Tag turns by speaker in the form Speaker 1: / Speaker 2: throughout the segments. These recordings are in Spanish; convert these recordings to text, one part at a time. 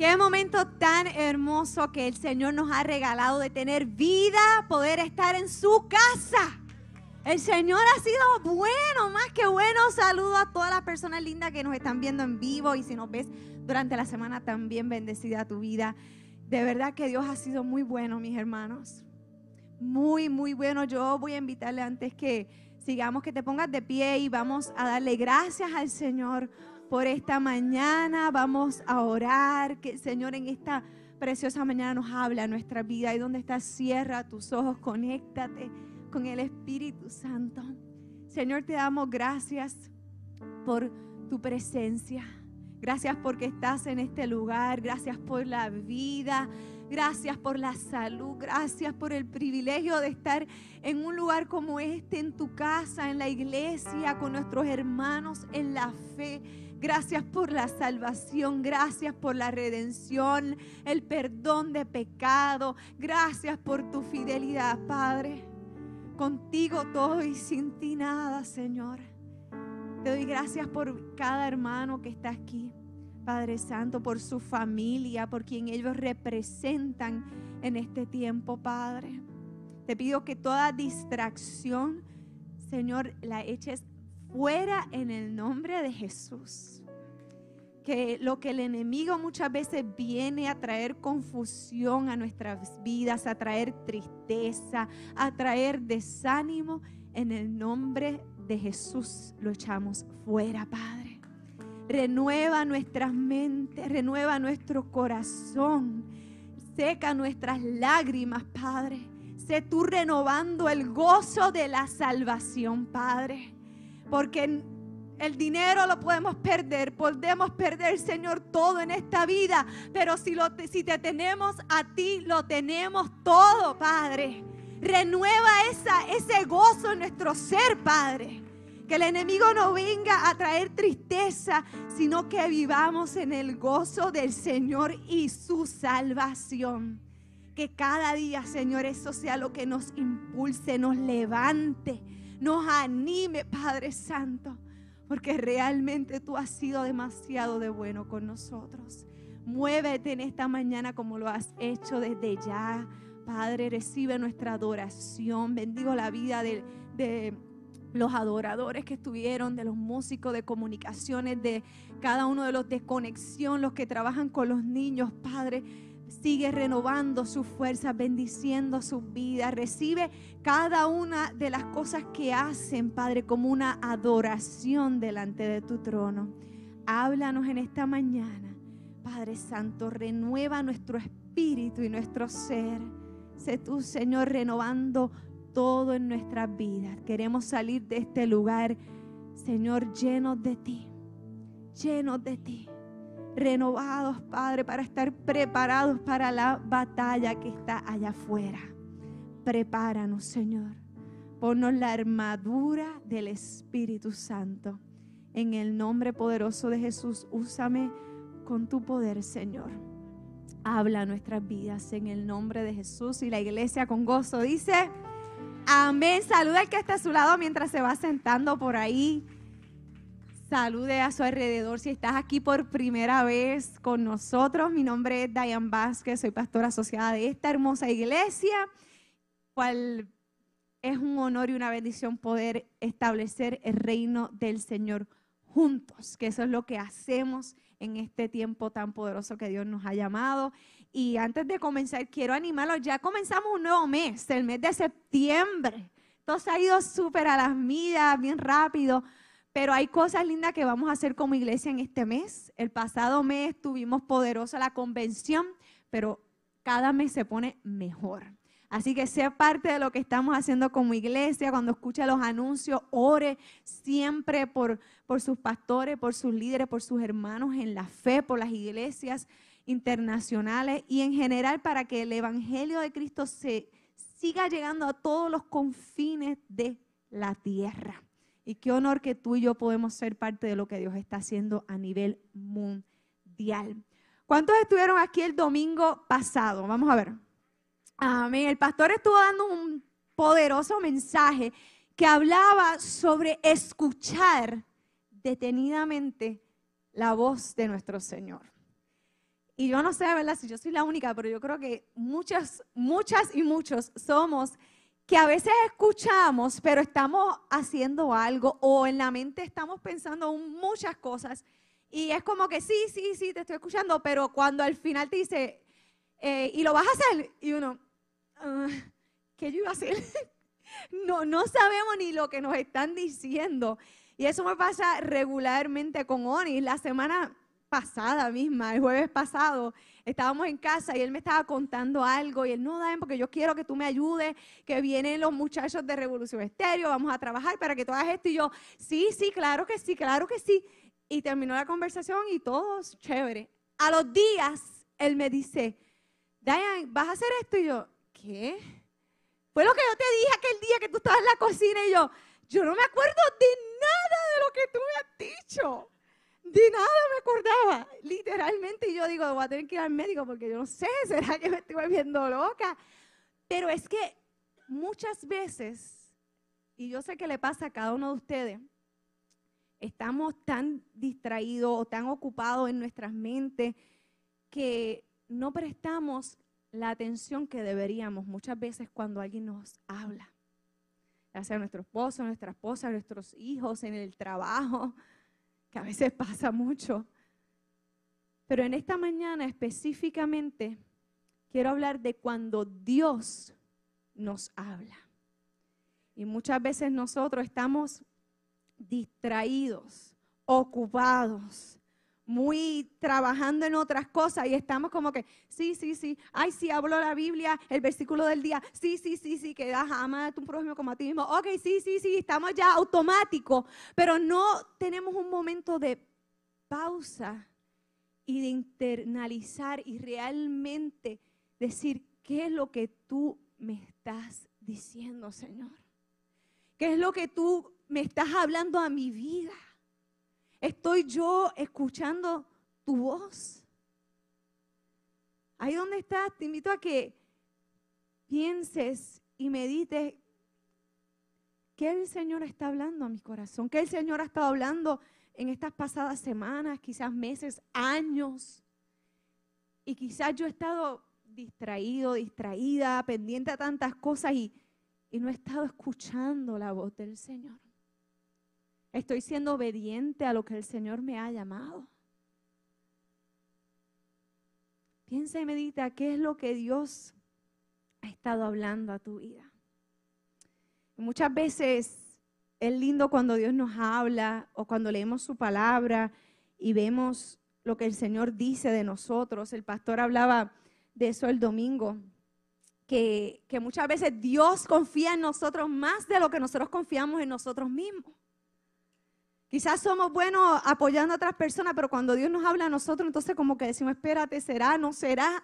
Speaker 1: Qué momento tan hermoso que el Señor nos ha regalado de tener vida, poder estar en su casa. El Señor ha sido bueno, más que bueno. Saludo a todas las personas lindas que nos están viendo en vivo y si nos ves durante la semana también bendecida tu vida. De verdad que Dios ha sido muy bueno, mis hermanos. Muy, muy bueno. Yo voy a invitarle antes que sigamos que te pongas de pie y vamos a darle gracias al Señor por esta mañana. Vamos a orar. Que el Señor en esta preciosa mañana nos habla nuestra vida. Y donde estás, cierra tus ojos, conéctate con el Espíritu Santo. Señor, te damos gracias por tu presencia. Gracias porque estás en este lugar. Gracias por la vida. Gracias por la salud. Gracias por el privilegio de estar en un lugar como este, en tu casa, en la iglesia, con nuestros hermanos en la fe. Gracias por la salvación, gracias por la redención, el perdón de pecado. Gracias por tu fidelidad, Padre. Contigo todo y sin ti nada, Señor. Te doy gracias por cada hermano que está aquí. Padre Santo, por su familia, por quien ellos representan en este tiempo, Padre. Te pido que toda distracción, Señor, la eches fuera en el nombre de Jesús. Que lo que el enemigo muchas veces viene a traer confusión a nuestras vidas, a traer tristeza, a traer desánimo, en el nombre de Jesús lo echamos fuera, Padre. Renueva nuestras mentes, renueva nuestro corazón, seca nuestras lágrimas, Padre. Sé tú renovando el gozo de la salvación, Padre porque el dinero lo podemos perder, podemos perder, Señor, todo en esta vida. Pero si, lo, si te tenemos a ti, lo tenemos todo, Padre. Renueva esa, ese gozo en nuestro ser, Padre. Que el enemigo no venga a traer tristeza, sino que vivamos en el gozo del Señor y su salvación. Que cada día, Señor, eso sea lo que nos impulse, nos levante nos anime, Padre Santo, porque realmente tú has sido demasiado de bueno con nosotros. Muévete en esta mañana como lo has hecho desde ya. Padre, recibe nuestra adoración. Bendigo la vida de, de los adoradores que estuvieron, de los músicos de comunicaciones, de cada uno de los de conexión, los que trabajan con los niños, Padre sigue renovando su fuerza, bendiciendo su vida. Recibe cada una de las cosas que hacen, Padre, como una adoración delante de tu trono. Háblanos en esta mañana. Padre Santo, renueva nuestro espíritu y nuestro ser. Sé tú, Señor, renovando todo en nuestras vidas. Queremos salir de este lugar, Señor, llenos de ti, llenos de ti renovados, Padre, para estar preparados para la batalla que está allá afuera. Prepáranos, Señor. Ponnos la armadura del Espíritu Santo. En el nombre poderoso de Jesús, úsame con tu poder, Señor. Habla nuestras vidas en el nombre de Jesús y la iglesia con gozo dice, amén. Saluda al que está a su lado mientras se va sentando por ahí. Salude a su alrededor si estás aquí por primera vez con nosotros. Mi nombre es Diane Vázquez, soy pastora asociada de esta hermosa iglesia, cual es un honor y una bendición poder establecer el reino del Señor juntos, que eso es lo que hacemos en este tiempo tan poderoso que Dios nos ha llamado. Y antes de comenzar, quiero animarlos, ya comenzamos un nuevo mes, el mes de septiembre. Todo se ha ido súper a las millas, bien rápido. Pero hay cosas lindas que vamos a hacer como iglesia en este mes. El pasado mes tuvimos poderosa la convención, pero cada mes se pone mejor. Así que sea parte de lo que estamos haciendo como iglesia. Cuando escuche los anuncios, ore siempre por, por sus pastores, por sus líderes, por sus hermanos en la fe, por las iglesias internacionales y en general para que el Evangelio de Cristo se siga llegando a todos los confines de la tierra. Y qué honor que tú y yo podemos ser parte de lo que Dios está haciendo a nivel mundial. ¿Cuántos estuvieron aquí el domingo pasado? Vamos a ver. Amén. El pastor estuvo dando un poderoso mensaje que hablaba sobre escuchar detenidamente la voz de nuestro Señor. Y yo no sé, ¿verdad? Si yo soy la única, pero yo creo que muchas, muchas y muchos somos que a veces escuchamos, pero estamos haciendo algo o en la mente estamos pensando muchas cosas. Y es como que sí, sí, sí, te estoy escuchando, pero cuando al final te dice, eh, ¿y lo vas a hacer? Y uno, Ah, ¿qué yo iba a hacer? no, no sabemos ni lo que nos están diciendo. Y eso me pasa regularmente con Oni. La semana pasada misma, el jueves pasado, estábamos en casa y él me estaba contando algo y él no, da porque yo quiero que tú me ayudes, que vienen los muchachos de Revolución Estéreo, vamos a trabajar para que tú hagas esto. Y yo, sí, sí, claro que sí, claro que sí. Y terminó la conversación y todo chévere. A los días, él me dice, Diane, ¿vas a hacer esto? Y yo, ¿qué? Fue lo que yo te dije aquel día que tú estabas en la cocina y yo, yo no me acuerdo de nada de lo que tú me has dicho. De nada me acordaba, literalmente. Y yo digo, voy a tener que ir al médico porque yo no sé, será que me estoy volviendo loca. Pero es que muchas veces, y yo sé que le pasa a cada uno de ustedes, estamos tan distraídos o tan ocupados en nuestras mentes que no prestamos la atención que deberíamos muchas veces cuando alguien nos habla, ya sea nuestro esposo, nuestra esposa, nuestros hijos, en el trabajo, que a veces pasa mucho. Pero en esta mañana específicamente quiero hablar de cuando Dios nos habla. Y muchas veces nosotros estamos distraídos, ocupados, muy trabajando en otras cosas y estamos como que, sí, sí, sí, ay, sí, hablo la Biblia, el versículo del día, sí, sí, sí, sí, que das ama a tu prójimo como a ti mismo, ok, sí, sí, sí, estamos ya automáticos, pero no tenemos un momento de pausa y de internalizar y realmente decir, ¿qué es lo que tú me estás diciendo, Señor? ¿Qué es lo que tú me estás hablando a mi vida? ¿Estoy yo escuchando tu voz? Ahí donde estás, te invito a que pienses y medites qué el Señor está hablando a mi corazón, qué el Señor ha estado hablando en estas pasadas semanas, quizás meses, años. Y quizás yo he estado distraído, distraída, pendiente a tantas cosas y, y no he estado escuchando la voz del Señor. Estoy siendo obediente a lo que el Señor me ha llamado. Piensa y medita qué es lo que Dios ha estado hablando a tu vida. muchas veces es lindo cuando Dios nos habla o cuando leemos su palabra y vemos lo que el Señor dice de nosotros. El pastor hablaba de eso el domingo, que, que muchas veces Dios confía en nosotros más de lo que nosotros confiamos en nosotros mismos. Quizás somos buenos apoyando a otras personas, pero cuando Dios nos habla a nosotros, entonces como que decimos, espérate, ¿será? ¿No será?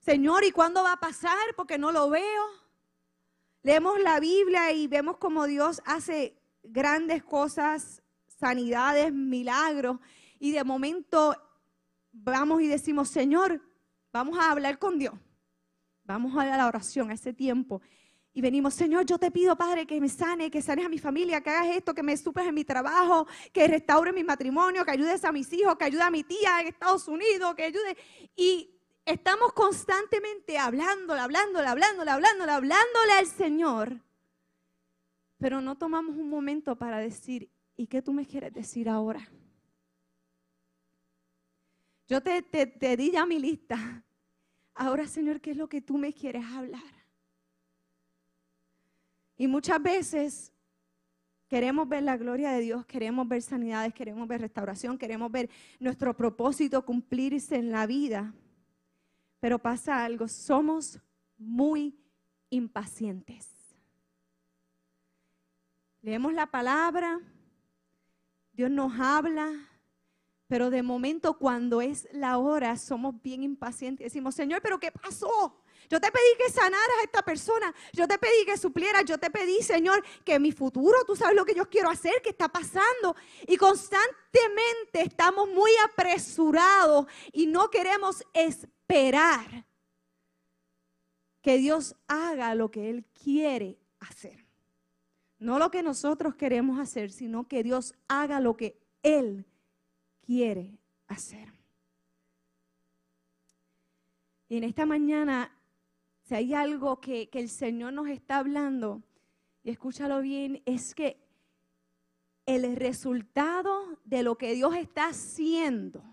Speaker 1: Señor, ¿y cuándo va a pasar? Porque no lo veo. Leemos la Biblia y vemos como Dios hace grandes cosas, sanidades, milagros, y de momento vamos y decimos, Señor, vamos a hablar con Dios. Vamos a la oración, a ese tiempo. Y venimos, Señor, yo te pido, Padre, que me sane, que sanes a mi familia, que hagas esto, que me supes en mi trabajo, que restaures mi matrimonio, que ayudes a mis hijos, que ayude a mi tía en Estados Unidos, que ayude. Y estamos constantemente hablándole, hablándole, hablándole, hablándole, hablándole al Señor. Pero no tomamos un momento para decir, ¿y qué tú me quieres decir ahora? Yo te, te, te di ya mi lista. Ahora, Señor, ¿qué es lo que tú me quieres hablar? Y muchas veces queremos ver la gloria de Dios, queremos ver sanidades, queremos ver restauración, queremos ver nuestro propósito cumplirse en la vida. Pero pasa algo, somos muy impacientes. Leemos la palabra, Dios nos habla, pero de momento cuando es la hora somos bien impacientes. Decimos, Señor, pero ¿qué pasó? Yo te pedí que sanaras a esta persona. Yo te pedí que suplieras. Yo te pedí, Señor, que mi futuro, tú sabes lo que yo quiero hacer, que está pasando. Y constantemente estamos muy apresurados y no queremos esperar que Dios haga lo que Él quiere hacer. No lo que nosotros queremos hacer, sino que Dios haga lo que Él quiere hacer. Y en esta mañana, si hay algo que, que el Señor nos está hablando, y escúchalo bien, es que el resultado de lo que Dios está haciendo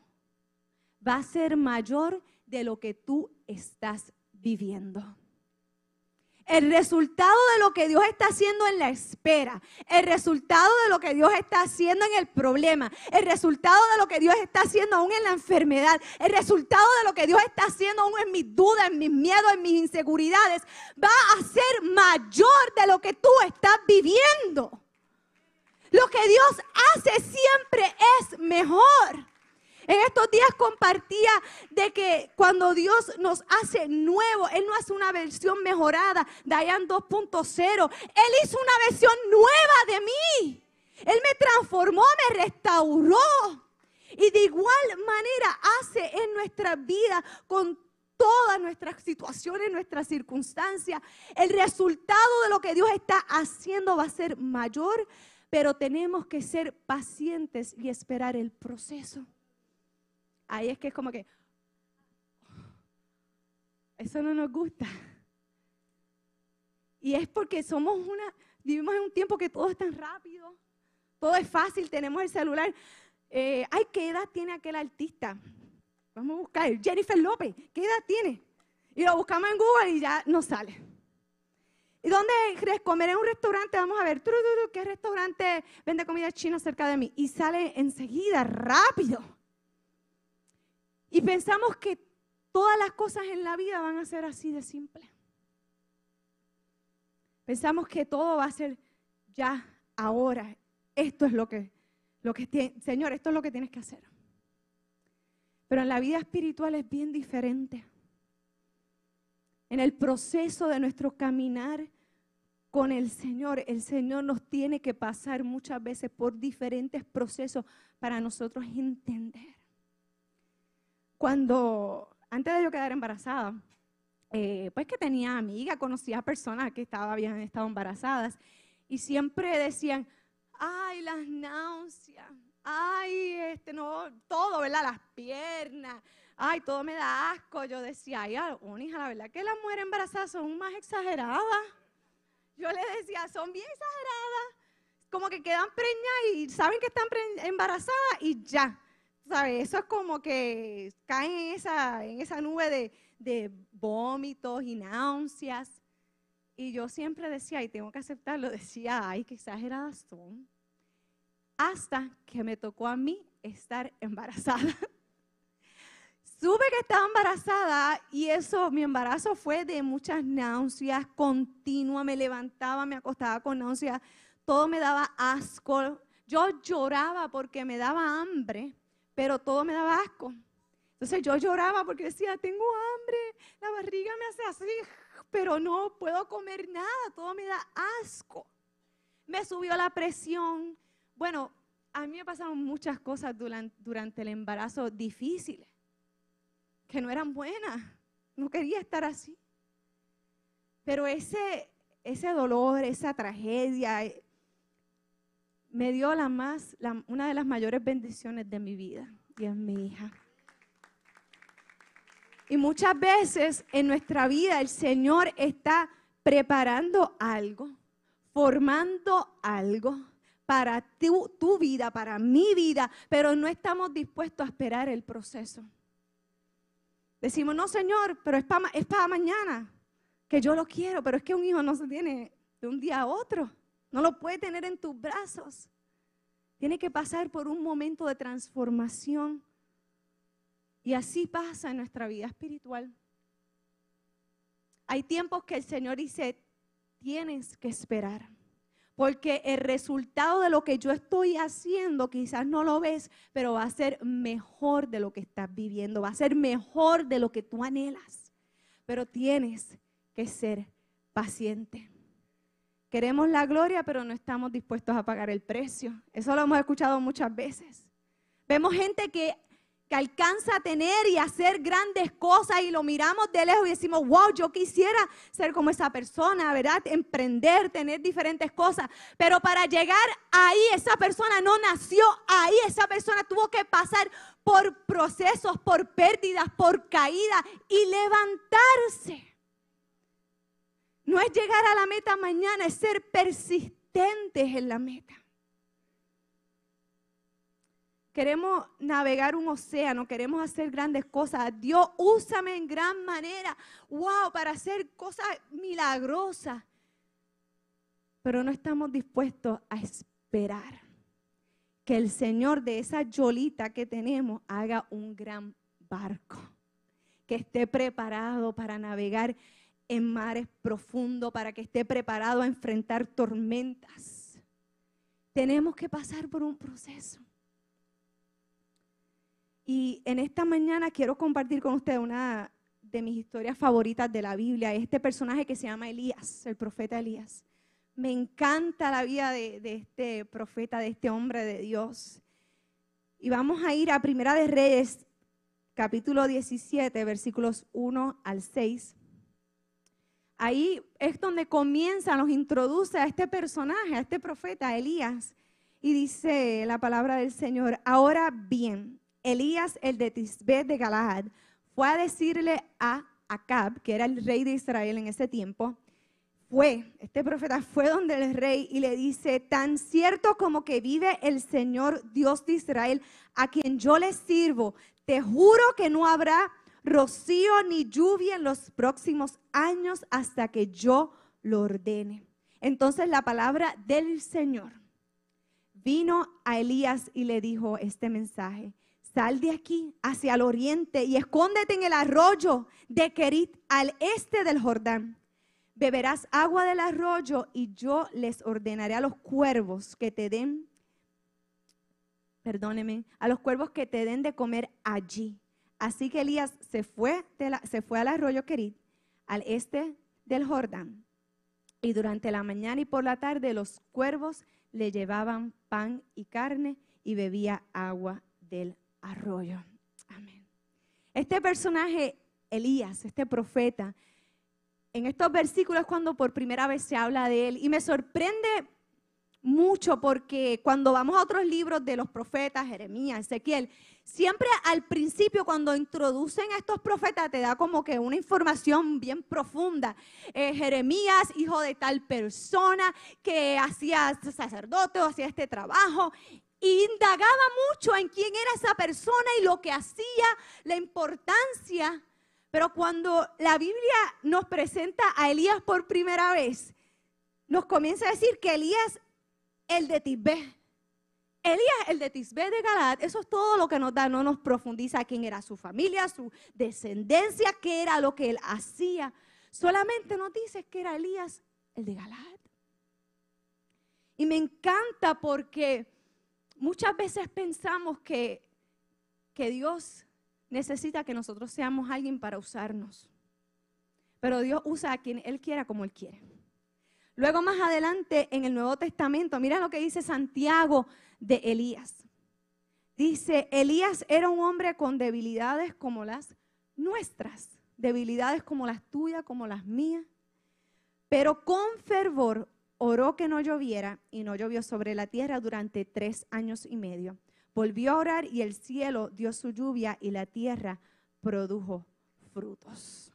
Speaker 1: va a ser mayor de lo que tú estás viviendo. El resultado de lo que Dios está haciendo en la espera, el resultado de lo que Dios está haciendo en el problema, el resultado de lo que Dios está haciendo aún en la enfermedad, el resultado de lo que Dios está haciendo aún en mis dudas, en mis miedos, en mis inseguridades, va a ser mayor de lo que tú estás viviendo. Lo que Dios hace siempre es mejor. En estos días compartía de que cuando Dios nos hace nuevo, Él no hace una versión mejorada, Dayan 2.0. Él hizo una versión nueva de mí. Él me transformó, me restauró. Y de igual manera hace en nuestra vida con todas nuestras situaciones, nuestras circunstancias. El resultado de lo que Dios está haciendo va a ser mayor, pero tenemos que ser pacientes y esperar el proceso ahí es que es como que, eso no nos gusta. Y es porque somos una, vivimos en un tiempo que todo es tan rápido, todo es fácil, tenemos el celular. Eh, ay, ¿qué edad tiene aquel artista? Vamos a buscar, Jennifer López, ¿qué edad tiene? Y lo buscamos en Google y ya nos sale. ¿Y dónde comer en un restaurante? Vamos a ver, ¿qué restaurante vende comida china cerca de mí? Y sale enseguida, rápido. Y pensamos que todas las cosas en la vida van a ser así de simple. Pensamos que todo va a ser ya, ahora. Esto es lo que, lo que Señor, esto es lo que tienes que hacer. Pero en la vida espiritual es bien diferente. En el proceso de nuestro caminar con el Señor, el Señor nos tiene que pasar muchas veces por diferentes procesos para nosotros entender cuando, antes de yo quedar embarazada, eh, pues que tenía amigas, conocía personas que estaba, habían estado embarazadas y siempre decían, ay, las náuseas, ay, este, no, todo, ¿verdad? Las piernas, ay, todo me da asco. Yo decía, ay, una hija, la verdad que las mujeres embarazadas son más exageradas. Yo le decía, son bien exageradas, como que quedan preñas y saben que están embarazadas y ya. Eso es como que caen en esa, en esa nube de, de vómitos y náuseas. Y yo siempre decía, y tengo que aceptarlo, decía, ay, qué exageradas son. Hasta que me tocó a mí estar embarazada. Supe que estaba embarazada y eso, mi embarazo fue de muchas náuseas continuas, me levantaba, me acostaba con náuseas, todo me daba asco. Yo lloraba porque me daba hambre pero todo me daba asco. Entonces yo lloraba porque decía, tengo hambre, la barriga me hace así, pero no puedo comer nada, todo me da asco. Me subió la presión. Bueno, a mí me pasaron muchas cosas durante, el embarazo difíciles, que no eran buenas. No quería estar así. Pero ese, ese dolor, esa tragedia, me dio la más, una de las mayores bendiciones de mi vida y es mi hija. Y muchas veces en nuestra vida el Señor está preparando algo, formando algo para tu, vida, para mi vida, pero no estamos dispuestos a esperar el proceso. Decimos, no Señor, pero es para mañana, que yo lo quiero, pero es que un hijo no se tiene de un día a otro. No lo puede tener en tus brazos. Tiene que pasar por un momento de transformación. Y así pasa en nuestra vida espiritual. hay tiempos que el Señor dice, tienes que esperar. Porque el resultado de lo que yo estoy haciendo quizás no lo ves, pero va a ser mejor de lo que estás viviendo, va a ser mejor de lo que tú anhelas. Pero tienes que ser paciente. Queremos la gloria, pero no estamos dispuestos a pagar el precio. Eso lo hemos escuchado muchas veces. Vemos gente que que alcanza a tener y hacer grandes cosas y lo miramos de lejos y decimos, wow, yo quisiera ser como esa persona, ¿verdad? Emprender, tener diferentes cosas. Pero para llegar ahí, esa persona no nació ahí, esa persona tuvo que pasar por procesos, por pérdidas, por caídas y levantarse. No es llegar a la meta mañana, es ser persistentes en la meta. Queremos navegar un océano, queremos hacer grandes cosas. Dios, úsame en gran manera. Wow, para hacer cosas milagrosas. Pero no estamos dispuestos a esperar que el Señor de esa yolita que tenemos haga un gran barco, que esté preparado para navegar en mares profundos, para que esté preparado a enfrentar tormentas. Tenemos que pasar por un proceso. Y en esta mañana quiero compartir con ustedes una de mis historias favoritas de la Biblia, este personaje que se llama Elías, el profeta Elías. Me encanta la vida de, este profeta, de este hombre de Dios. Y vamos a ir a Primera de Reyes, capítulo 17, versículos 1 al 6. Ahí es donde comienza, nos introduce a este personaje, a este profeta, Elías. Y dice la palabra del Señor, ahora bien, Elías, el de Tisbé de Galaad, fue a decirle a Acab, que era el rey de Israel en ese tiempo, fue, este profeta fue donde el rey y le dice, tan cierto como que vive el Señor Dios de Israel, a quien yo le sirvo, te juro que no habrá rocío ni lluvia en los próximos años hasta que yo lo ordene. Entonces la palabra del Señor vino a Elías y le dijo este mensaje. Sal de aquí hacia el oriente y escóndete en el arroyo de Kerit al este del Jordán. Beberás agua del arroyo y yo les ordenaré a los cuervos que te den, perdóneme, a los cuervos que te den de comer allí. Así que Elías se fue, se fue al arroyo Kerit, al este del Jordán. Y durante la mañana y por la tarde los cuervos le llevaban pan y carne y bebía agua del arroyo. Amén. Este personaje, Elías, este profeta, en estos versículos cuando por primera vez se habla de él y me sorprende mucho porque cuando vamos a otros libros de los profetas, Jeremías, Ezequiel, siempre al principio cuando introducen a estos profetas te da como que una información bien profunda. Eh, Jeremías, hijo de tal persona que hacía sacerdote o hacía este trabajo indagaba mucho en quién era esa persona y lo que hacía, la importancia. Pero cuando la Biblia nos presenta a Elías por primera vez, nos comienza a decir que Elías, el de Tisbé, Elías, el de Tisbé de Galad, eso es todo lo que nos da, no nos profundiza quién era su familia, su descendencia, qué era lo que él hacía. Solamente nos dice que era Elías, el de Galad. Y me encanta porque muchas veces pensamos que, que Dios necesita que nosotros seamos alguien para usarnos. Pero Dios usa a quien Él quiera como Él quiere. Luego más adelante en el Nuevo Testamento, mira lo que dice Santiago de Elías. Dice, Elías era un hombre con debilidades como las nuestras, debilidades como las tuyas, como las mías, pero con fervor oró que no lloviera y no llovió sobre la tierra durante tres años y medio. Volvió a orar y el cielo dio su lluvia y la tierra produjo frutos.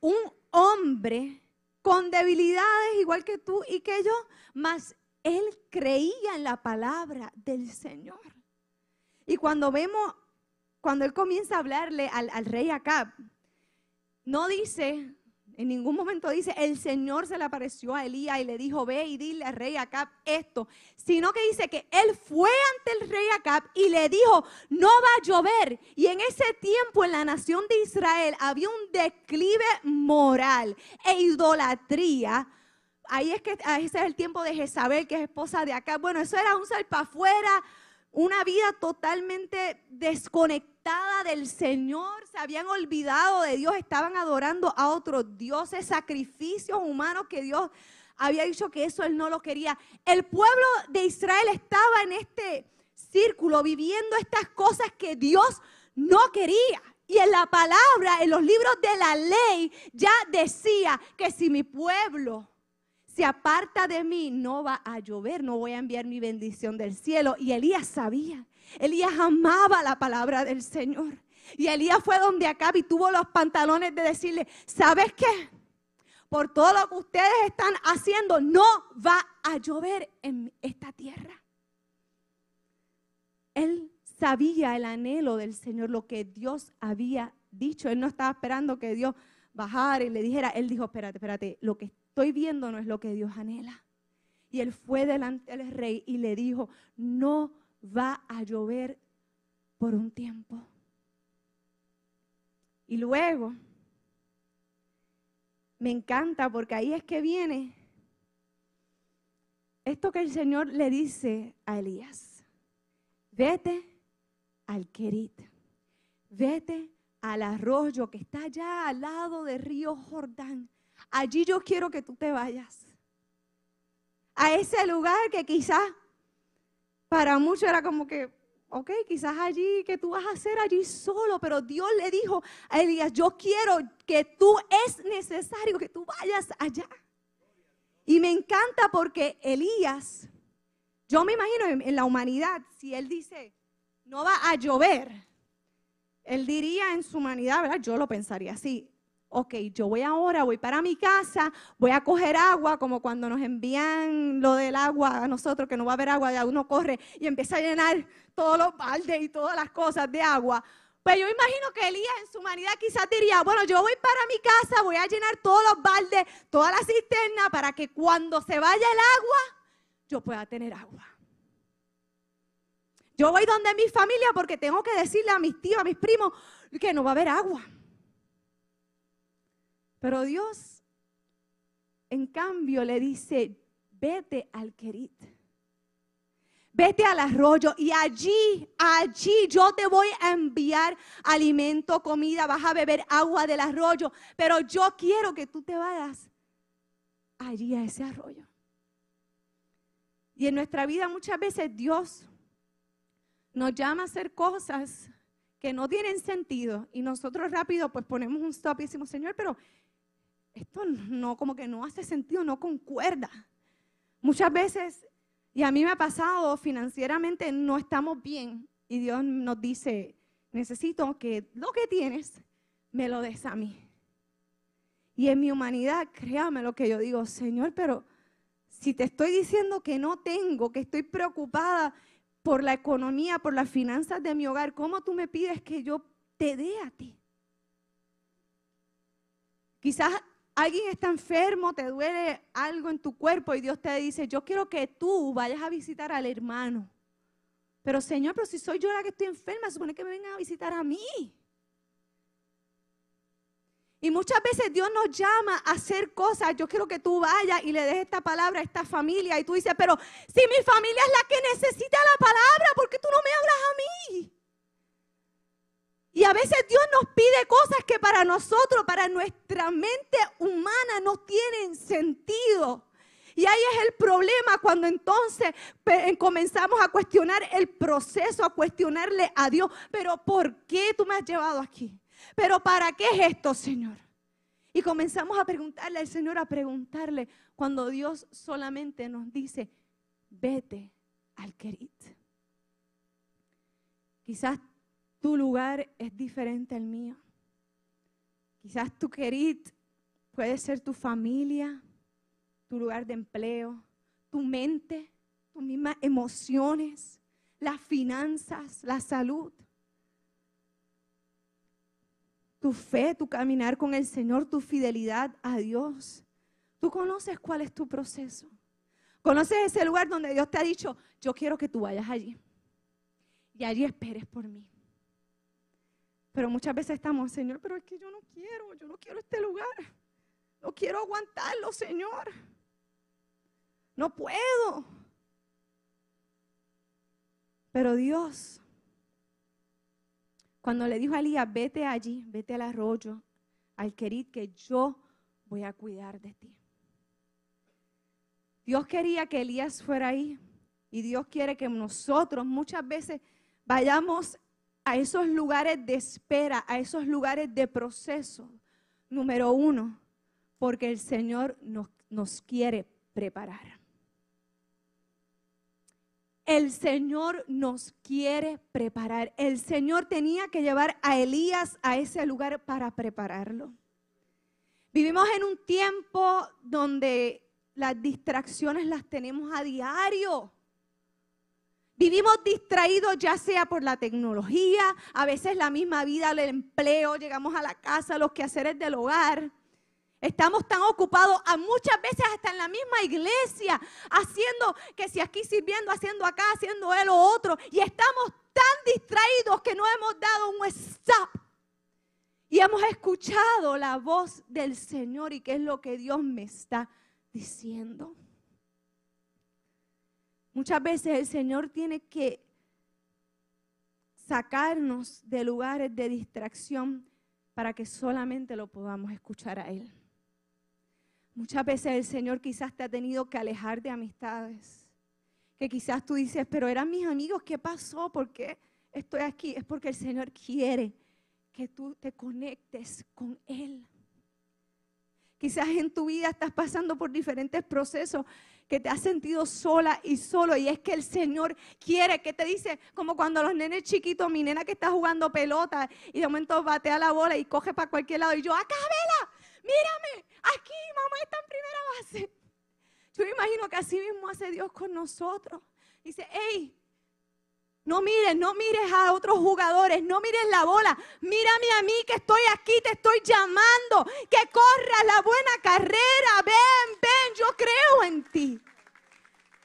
Speaker 1: Un hombre con debilidades igual que tú y que yo, mas él creía en la palabra del Señor. Y cuando vemos, cuando él comienza a hablarle al, al rey Acab, no dice, En ningún momento dice, el Señor se le apareció a Elías y le dijo, ve y dile al rey Acab esto. Sino que dice que él fue ante el rey Acab y le dijo, no va a llover. Y en ese tiempo en la nación de Israel había un declive moral e idolatría. Ahí es que ese es el tiempo de Jezabel, que es esposa de Acab. Bueno, eso era un salpa afuera una vida totalmente desconectada del Señor, se habían olvidado de Dios, estaban adorando a otros dioses, sacrificios humanos que Dios había dicho que eso él no lo quería. El pueblo de Israel estaba en este círculo viviendo estas cosas que Dios no quería. Y en la palabra, en los libros de la ley, ya decía que si mi pueblo se aparta de mí, no va a llover, no voy a enviar mi bendición del cielo. Y Elías sabía, Elías amaba la palabra del Señor. Y Elías fue donde Acab y tuvo los pantalones de decirle, ¿sabes qué? Por todo lo que ustedes están haciendo, no va a llover en esta tierra. Él sabía el anhelo del Señor, lo que Dios había dicho. Él no estaba esperando que Dios bajara y le dijera. Él dijo, espérate, espérate, lo que estoy viendo no es lo que Dios anhela. Y él fue delante del rey y le dijo, no va a llover por un tiempo. Y luego, me encanta porque ahí es que viene esto que el Señor le dice a Elías. Vete al Querit, vete al arroyo que está allá al lado del río Jordán allí yo quiero que tú te vayas. A ese lugar que quizás para muchos era como que, ok, quizás allí, que tú vas a hacer allí solo, pero Dios le dijo a Elías, yo quiero que tú es necesario que tú vayas allá. Y me encanta porque Elías, yo me imagino en, la humanidad, si él dice, no va a llover, él diría en su humanidad, ¿verdad? Yo lo pensaría así ok, yo voy ahora, voy para mi casa, voy a coger agua, como cuando nos envían lo del agua a nosotros, que no va a haber agua, ya uno corre y empieza a llenar todos los baldes y todas las cosas de agua. Pues yo imagino que Elías en su humanidad quizás diría, bueno, yo voy para mi casa, voy a llenar todos los baldes, toda la cisterna, para que cuando se vaya el agua, yo pueda tener agua. Yo voy donde mi familia porque tengo que decirle a mis tíos, a mis primos, que no va a haber agua. Pero Dios, en cambio, le dice, vete al Querit. Vete al arroyo y allí, allí yo te voy a enviar alimento, comida, vas a beber agua del arroyo, pero yo quiero que tú te vayas allí a ese arroyo. Y en nuestra vida muchas veces Dios nos llama a hacer cosas que no tienen sentido y nosotros rápido pues ponemos un stop y decimos, Señor, pero esto no, como que no hace sentido, no concuerda. Muchas veces, y a mí me ha pasado, financieramente no estamos bien y Dios nos dice, necesito que lo que tienes me lo des a mí. Y en mi humanidad, créame lo que yo digo, Señor, pero si te estoy diciendo que no tengo, que estoy preocupada por la economía, por las finanzas de mi hogar, ¿cómo tú me pides que yo te dé a ti? Quizás alguien está enfermo, te duele algo en tu cuerpo y Dios te dice, yo quiero que tú vayas a visitar al hermano. Pero Señor, pero si soy yo la que estoy enferma, supone que me vengan a visitar a mí. Y muchas veces Dios nos llama a hacer cosas. Yo quiero que tú vayas y le des esta palabra a esta familia. Y tú dices, pero si mi familia es la que necesita la palabra, ¿por qué tú no me hablas a mí? Y a veces Dios nos pide cosas que para nosotros, para nuestra mente humana, no tienen sentido. Y ahí es el problema cuando entonces comenzamos a cuestionar el proceso, a cuestionarle a Dios. Pero ¿por qué tú me has llevado aquí? ¿Pero para qué es esto, Señor? Y comenzamos a preguntarle al Señor, a preguntarle cuando Dios solamente nos dice, vete al querit. Quizás tu lugar es diferente al mío. Quizás tu querit puede ser tu familia, tu lugar de empleo, tu mente, tus mismas emociones, las finanzas, la salud. tu fe, tu caminar con el Señor, tu fidelidad a Dios. Tú conoces cuál es tu proceso. Conoces ese lugar donde Dios te ha dicho, yo quiero que tú vayas allí. Y allí esperes por mí. Pero muchas veces estamos, Señor, pero es que yo no quiero, yo no quiero este lugar. No quiero aguantarlo, Señor. No puedo. Pero Dios, cuando le dijo a Elías, vete allí, vete al arroyo, al querid, que yo voy a cuidar de ti. Dios quería que Elías fuera ahí y Dios quiere que nosotros muchas veces vayamos a esos lugares de espera, a esos lugares de proceso. Número uno, porque el Señor nos, nos quiere preparar. El Señor nos quiere preparar. El Señor tenía que llevar a Elías a ese lugar para prepararlo. Vivimos en un tiempo donde las distracciones las tenemos a diario. Vivimos distraídos ya sea por la tecnología, a veces la misma vida, el empleo, llegamos a la casa, los quehaceres del hogar. Estamos tan ocupados, a muchas veces hasta en la misma iglesia, haciendo que si aquí sirviendo, haciendo acá, haciendo él o otro. Y estamos tan distraídos que no hemos dado un stop. Y hemos escuchado la voz del Señor y qué es lo que Dios me está diciendo. Muchas veces el Señor tiene que sacarnos de lugares de distracción para que solamente lo podamos escuchar a Él. Muchas veces el Señor quizás te ha tenido que alejar de amistades, que quizás tú dices, pero eran mis amigos, ¿qué pasó? ¿Por qué estoy aquí? Es porque el Señor quiere que tú te conectes con Él. Quizás en tu vida estás pasando por diferentes procesos que te has sentido sola y solo. Y es que el Señor quiere que te dice, como cuando los nenes chiquitos, mi nena que está jugando pelota y de momento batea la bola y coge para cualquier lado. Y yo, acá, vela, mírame, aquí, mamá está en primera base. Yo me imagino que así mismo hace Dios con nosotros. Dice, hey, no mires, no mires a otros jugadores, no mires la bola. Mírame a mí que estoy aquí, te estoy llamando. Que corra la buena carrera. Ven, ven, yo creo en ti.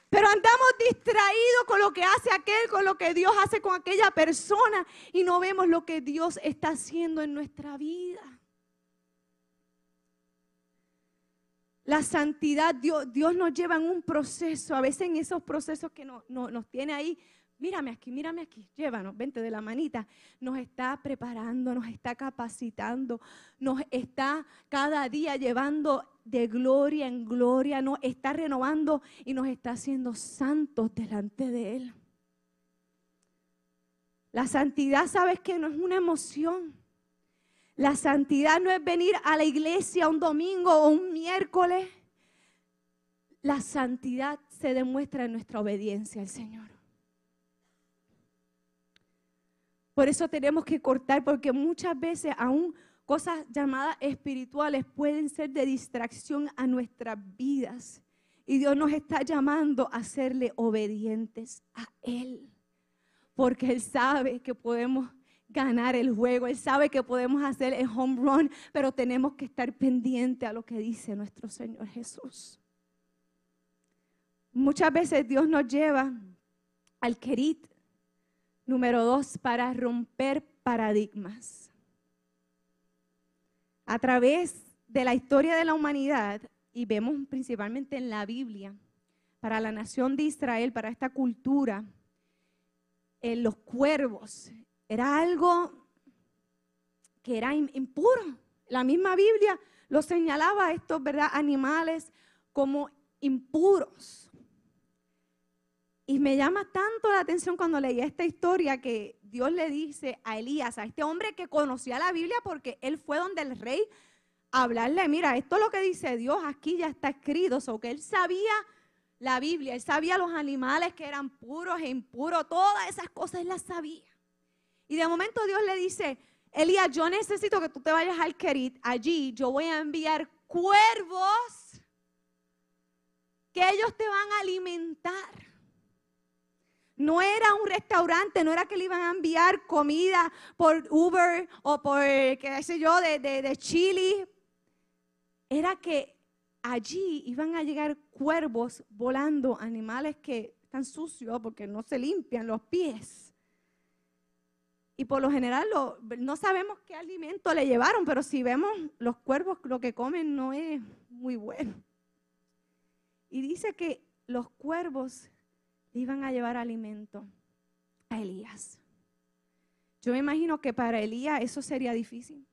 Speaker 1: Pero andamos distraídos con lo que hace aquel, con lo que Dios hace con aquella persona y no vemos lo que Dios está haciendo en nuestra vida. La santidad, Dios, Dios nos lleva en un proceso, a veces en esos procesos que nos tiene ahí mírame aquí, mírame aquí, llévanos, vente de la manita. Nos está preparando, nos está capacitando, nos está cada día llevando de gloria en gloria, nos está renovando y nos está haciendo santos delante de Él. La santidad, sabes que no es una emoción. La santidad no es venir a la iglesia un domingo o un miércoles. La santidad se demuestra en nuestra obediencia al Señor. Por eso tenemos que cortar, porque muchas veces aún cosas llamadas espirituales pueden ser de distracción a nuestras vidas. Y Dios nos está llamando a serle obedientes a Él. Porque Él sabe que podemos ganar el juego, Él sabe que podemos hacer el home run, pero tenemos que estar pendientes a lo que dice nuestro Señor Jesús. Muchas veces Dios nos lleva al querit, Número dos, para romper paradigmas. A través de la historia de la humanidad, y vemos principalmente en la Biblia, para la nación de Israel, para esta cultura, en los cuervos, era algo que era impuro. La misma Biblia lo señalaba a estos ¿verdad? animales como impuros. Y me llama tanto la atención cuando leí esta historia que Dios le dice a Elías, a este hombre que conocía la Biblia porque él fue donde el rey a hablarle, mira, esto es lo que dice Dios, aquí ya está escrito, o que él sabía la Biblia, él sabía los animales que eran puros e impuros, todas esas cosas él las sabía. Y de momento Dios le dice, Elías, yo necesito que tú te vayas al Kerit, allí yo voy a enviar cuervos que ellos te van a alimentar. No era un restaurante, no era que le iban a enviar comida por Uber o por, qué sé yo, de, de, Chile. Era que allí iban a llegar cuervos volando, animales que están sucios porque no se limpian los pies. Y por lo general no sabemos qué alimento le llevaron, pero si vemos los cuervos lo que comen no es muy bueno. Y dice que los cuervos iban a llevar alimento a Elías. Yo me imagino que para Elías eso sería difícil.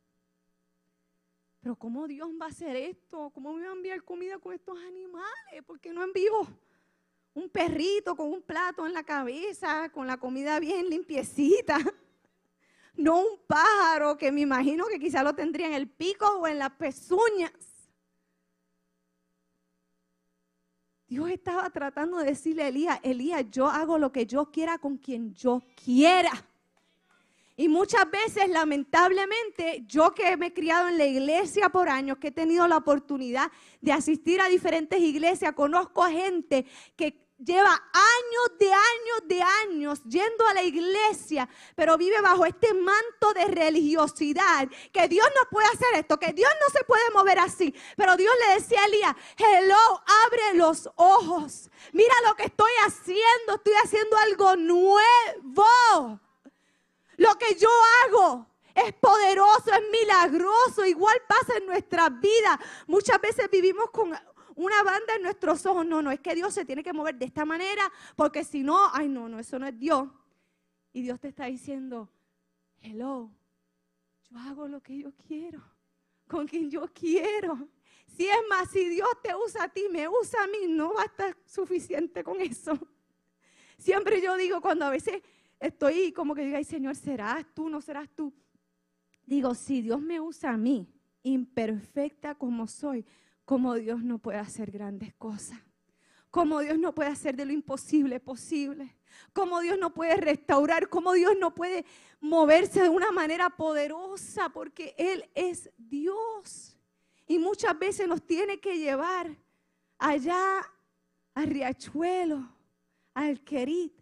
Speaker 1: Pero ¿cómo Dios va a hacer esto? ¿Cómo me va a enviar comida con estos animales? ¿Por qué no envío un perrito con un plato en la cabeza, con la comida bien limpiecita? No un pájaro que me imagino que quizá lo tendría en el pico o en las pezuñas. Dios estaba tratando de decirle a Elías, Elías, yo hago lo que yo quiera con quien yo quiera. Y muchas veces, lamentablemente, yo que me he criado en la iglesia por años, que he tenido la oportunidad de asistir a diferentes iglesias, conozco a gente que lleva años de años de años yendo a la iglesia, pero vive bajo este manto de religiosidad, que Dios no puede hacer esto, que Dios no se puede mover así. Pero Dios le decía a Elías, hello, abre los ojos, mira lo que estoy haciendo, estoy haciendo algo nuevo. Lo que yo hago es poderoso, es milagroso. Igual pasa en nuestras vidas. Muchas veces vivimos con una banda en nuestros ojos. No, no, es que Dios se tiene que mover de esta manera porque si no, ay, no, no, eso no es Dios. Y Dios te está diciendo, hello, yo hago lo que yo quiero, con quien yo quiero. Si es más, si Dios te usa a ti, me usa a mí, no va a estar suficiente con eso. Siempre yo digo cuando a veces estoy como que diga, ay Señor, ¿serás tú? ¿No serás tú? Digo, si Dios me usa a mí, imperfecta como soy, como Dios no puede hacer grandes cosas. Como Dios no puede hacer de lo imposible posible. Como Dios no puede restaurar. Como Dios no puede moverse de una manera poderosa. Porque Él es Dios. Y muchas veces nos tiene que llevar allá a Riachuelo, al Querit,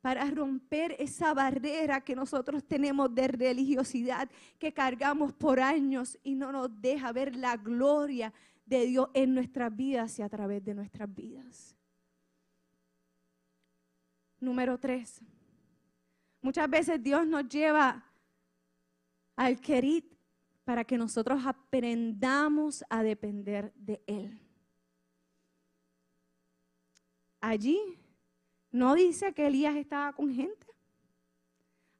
Speaker 1: para romper esa barrera que nosotros tenemos de religiosidad que cargamos por años y no nos deja ver la gloria de Dios en nuestras vidas y a través de nuestras vidas. Número tres. Muchas veces Dios nos lleva al querit para que nosotros aprendamos a depender de Él. Allí no dice que Elías estaba con gente.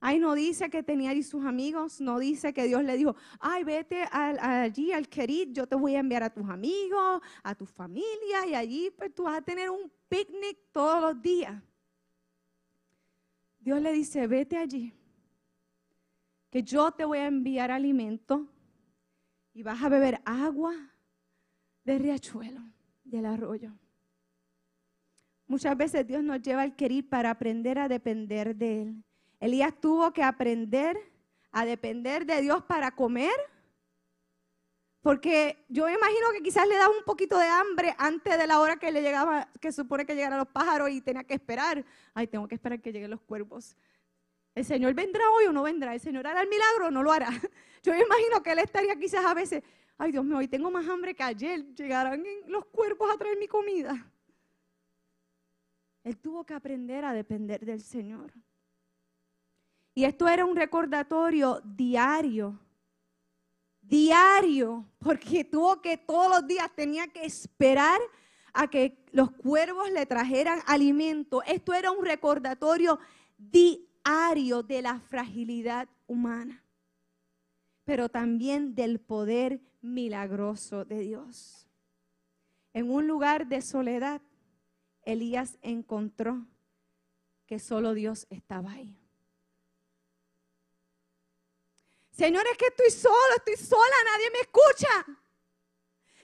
Speaker 1: Ahí no dice que tenía allí sus amigos, no dice que Dios le dijo, ay, vete allí al Kerit, yo te voy a enviar a tus amigos, a tu familia, y allí pues tú vas a tener un picnic todos los días. Dios le dice, vete allí, que yo te voy a enviar alimento y vas a beber agua de riachuelo, del arroyo. Muchas veces Dios nos lleva al querir para aprender a depender de Él. Elías tuvo que aprender a depender de Dios para comer. Porque yo imagino que quizás le daba un poquito de hambre antes de la hora que le llegaba, que supone que llegaran los pájaros y tenía que esperar. Ay, tengo que esperar que lleguen los cuervos. ¿El Señor vendrá hoy o no vendrá? ¿El Señor hará el milagro o no lo hará? Yo me imagino que él estaría quizás a veces, ay Dios mío, hoy tengo más hambre que ayer. Llegarán los cuervos a traer mi comida. Él tuvo que aprender a depender del Señor. Y esto era un recordatorio diario, diario, porque tuvo que todos los días tenía que esperar a que los cuervos le trajeran alimento. Esto era un recordatorio diario de la fragilidad humana, pero también del poder milagroso de Dios. En un lugar de soledad, Elías encontró que solo Dios estaba ahí. Señor, es que estoy solo, estoy sola, nadie me escucha.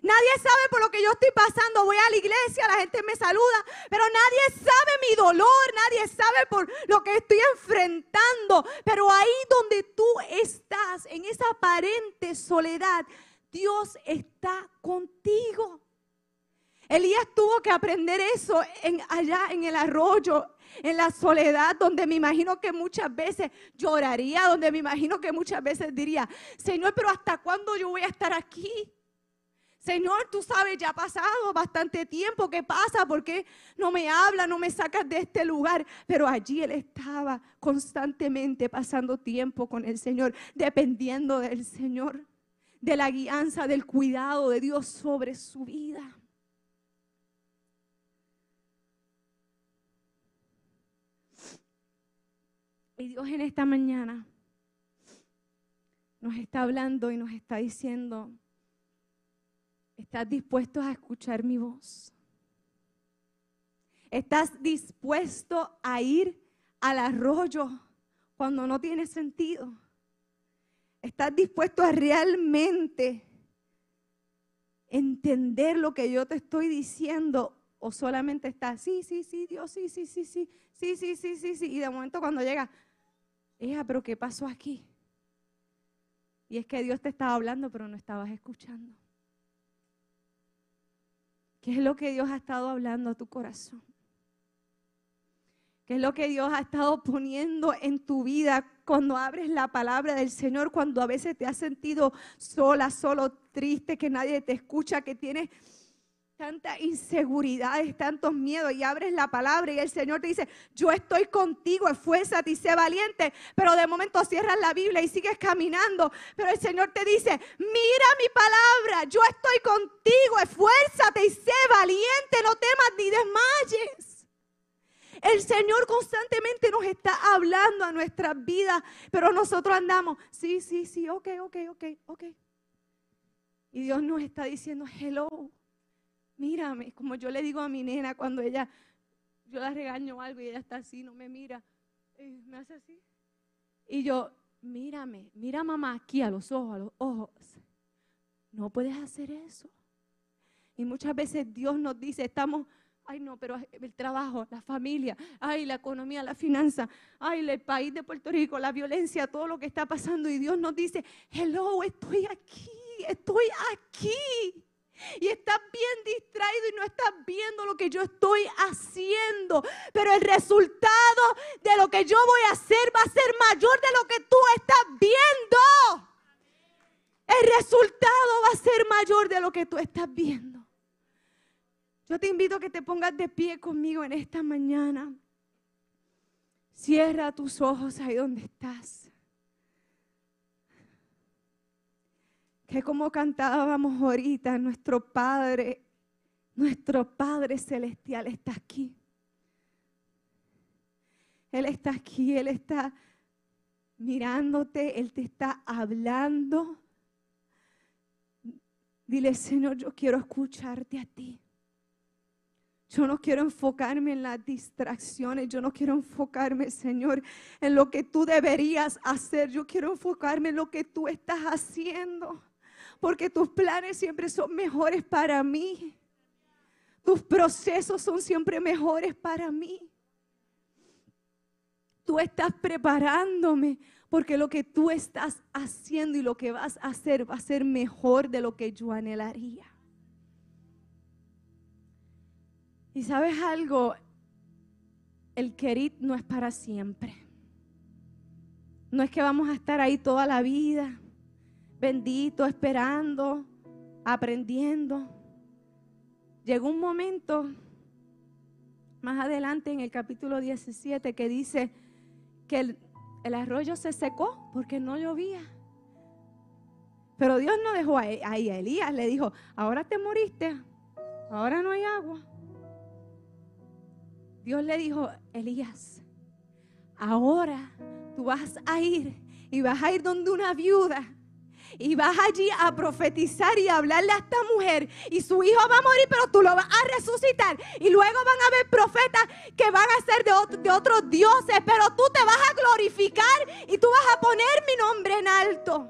Speaker 1: Nadie sabe por lo que yo estoy pasando. Voy a la iglesia, la gente me saluda, pero nadie sabe mi dolor, nadie sabe por lo que estoy enfrentando. Pero ahí donde tú estás, en esa aparente soledad, Dios está contigo. Elías tuvo que aprender eso allá en el arroyo, en la soledad, donde me imagino que muchas veces lloraría, donde me imagino que muchas veces diría, Señor, pero ¿hasta cuándo yo voy a estar aquí? Señor, tú sabes, ya ha pasado bastante tiempo. ¿Qué pasa? ¿Por qué no me habla, no me sacas de este lugar? Pero allí él estaba constantemente pasando tiempo con el Señor, dependiendo del Señor, de la guianza, del cuidado de Dios sobre su vida. Y Dios en esta mañana nos está hablando y nos está diciendo, ¿estás dispuesto a escuchar mi voz? ¿Estás dispuesto a ir al arroyo cuando no tiene sentido? ¿Estás dispuesto a realmente entender lo que yo te estoy diciendo? ¿O solamente estás, sí, sí, sí, Dios, sí, sí, sí, sí, sí, sí, sí, sí, sí? Y de momento cuando llega, Hija, pero ¿qué pasó aquí? Y es que Dios te estaba hablando, pero no estabas escuchando. ¿Qué es lo que Dios ha estado hablando a tu corazón? ¿Qué es lo que Dios ha estado poniendo en tu vida cuando abres la palabra del Señor? Cuando a veces te has sentido sola, solo, triste, que nadie te escucha, que tienes tantas inseguridades, tantos miedos y abres la palabra y el Señor te dice, yo estoy contigo, esfuérzate y sé valiente, pero de momento cierras la Biblia y sigues caminando, pero el Señor te dice, mira mi palabra, yo estoy contigo, esfuérzate y sé valiente, no temas ni desmayes. El Señor constantemente nos está hablando a nuestras vidas, pero nosotros andamos, sí, sí, sí, ok, ok, ok, ok. Y Dios nos está diciendo, hello, mírame, como yo le digo a mi nena cuando ella, yo la regaño algo y ella está así, no me mira, eh, me hace así. Y yo, mírame, mira mamá aquí a los ojos, a los ojos. No puedes hacer eso. Y muchas veces Dios nos dice, estamos, ay no, pero el trabajo, la familia, ay la economía, la finanza, ay el país de Puerto Rico, la violencia, todo lo que está pasando. Y Dios nos dice, hello, estoy aquí, estoy aquí y estás bien distraído y no estás viendo lo que yo estoy haciendo. Pero el resultado de lo que yo voy a hacer va a ser mayor de lo que tú estás viendo. El resultado va a ser mayor de lo que tú estás viendo. Yo te invito a que te pongas de pie conmigo en esta mañana. Cierra tus ojos ahí donde estás. Que como cantábamos ahorita, nuestro Padre, nuestro Padre Celestial está aquí. Él está aquí, Él está mirándote, Él te está hablando. Dile, Señor, yo quiero escucharte a ti. Yo no quiero enfocarme en las distracciones, yo no quiero enfocarme, Señor, en lo que tú deberías hacer. Yo quiero enfocarme en lo que tú estás haciendo porque tus planes siempre son mejores para mí. Tus procesos son siempre mejores para mí. Tú estás preparándome porque lo que tú estás haciendo y lo que vas a hacer va a ser mejor de lo que yo anhelaría. Y sabes algo, el querit no es para siempre. No es que vamos a estar ahí toda la vida bendito, esperando, aprendiendo. Llegó un momento más adelante en el capítulo 17 que dice que el, arroyo se secó porque no llovía. Pero Dios no dejó ahí a Elías, le dijo, ahora te moriste, ahora no hay agua. Dios le dijo, Elías, ahora tú vas a ir y vas a ir donde una viuda y vas allí a profetizar y hablarle a esta mujer y su hijo va a morir, pero tú lo vas a resucitar. Y luego van a haber profetas que van a ser de, de otros dioses, pero tú te vas a glorificar y tú vas a poner mi nombre en alto.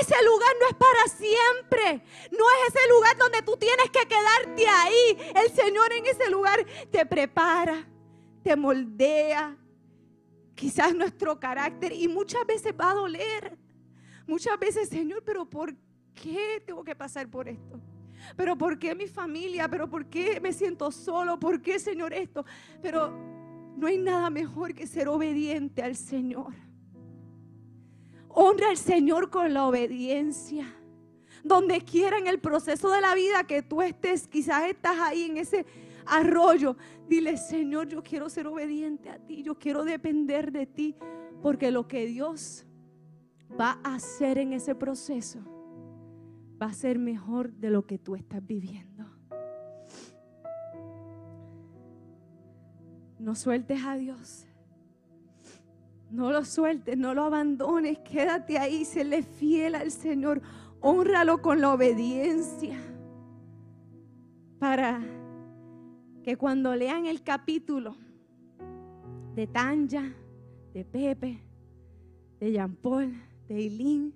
Speaker 1: Ese lugar no es para siempre. No es ese lugar donde tú tienes que quedarte ahí. El Señor en ese lugar te prepara, te moldea. Quizás nuestro carácter y muchas veces va a doler. Muchas veces, Señor, pero ¿por qué tengo que pasar por esto? Pero ¿por qué mi familia? ¿Pero por qué me siento solo? ¿Por qué, Señor, esto? Pero no hay nada mejor que ser obediente al Señor. Honra al Señor con la obediencia. Donde quiera en el proceso de la vida que tú estés, quizás estás ahí en ese arroyo. Dile, Señor, yo quiero ser obediente a ti, yo quiero depender de ti, porque lo que Dios va a hacer en ese proceso va a ser mejor de lo que tú estás viviendo. No sueltes a Dios. No lo sueltes, no lo abandones, quédate ahí, séle fiel al Señor, honralo con la obediencia para que cuando lean el capítulo de Tanja, de Pepe, de Jean Paul, de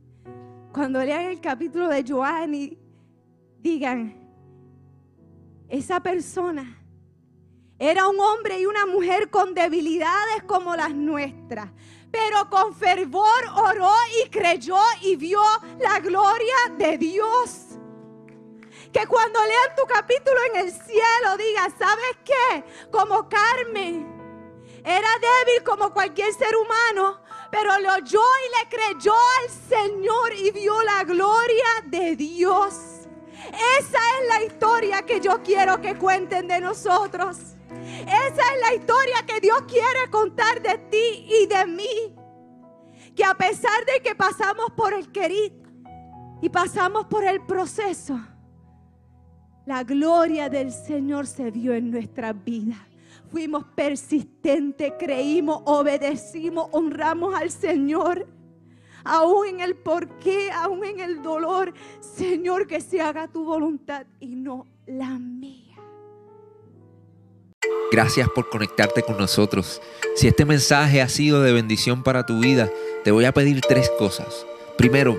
Speaker 1: cuando lean el capítulo de Joanny, digan, esa persona era un hombre y una mujer con debilidades como las nuestras, pero con fervor oró y creyó y vio la gloria de Dios que cuando lean tu capítulo en el cielo diga, ¿sabes qué? Como Carmen era débil como cualquier ser humano, pero lo oyó y le creyó al Señor y vio la gloria de Dios. Esa es la historia que yo quiero que cuenten de nosotros. Esa es la historia que Dios quiere contar de ti y de mí. Que a pesar de que pasamos por el querid y pasamos por el proceso, la gloria del Señor se vio en nuestra vida. Fuimos persistentes, creímos, obedecimos, honramos al Señor. Aún en el porqué, aún en el dolor. Señor, que se haga tu voluntad y no la mía.
Speaker 2: Gracias por conectarte con nosotros. Si este mensaje ha sido de bendición para tu vida, te voy a pedir tres cosas. Primero,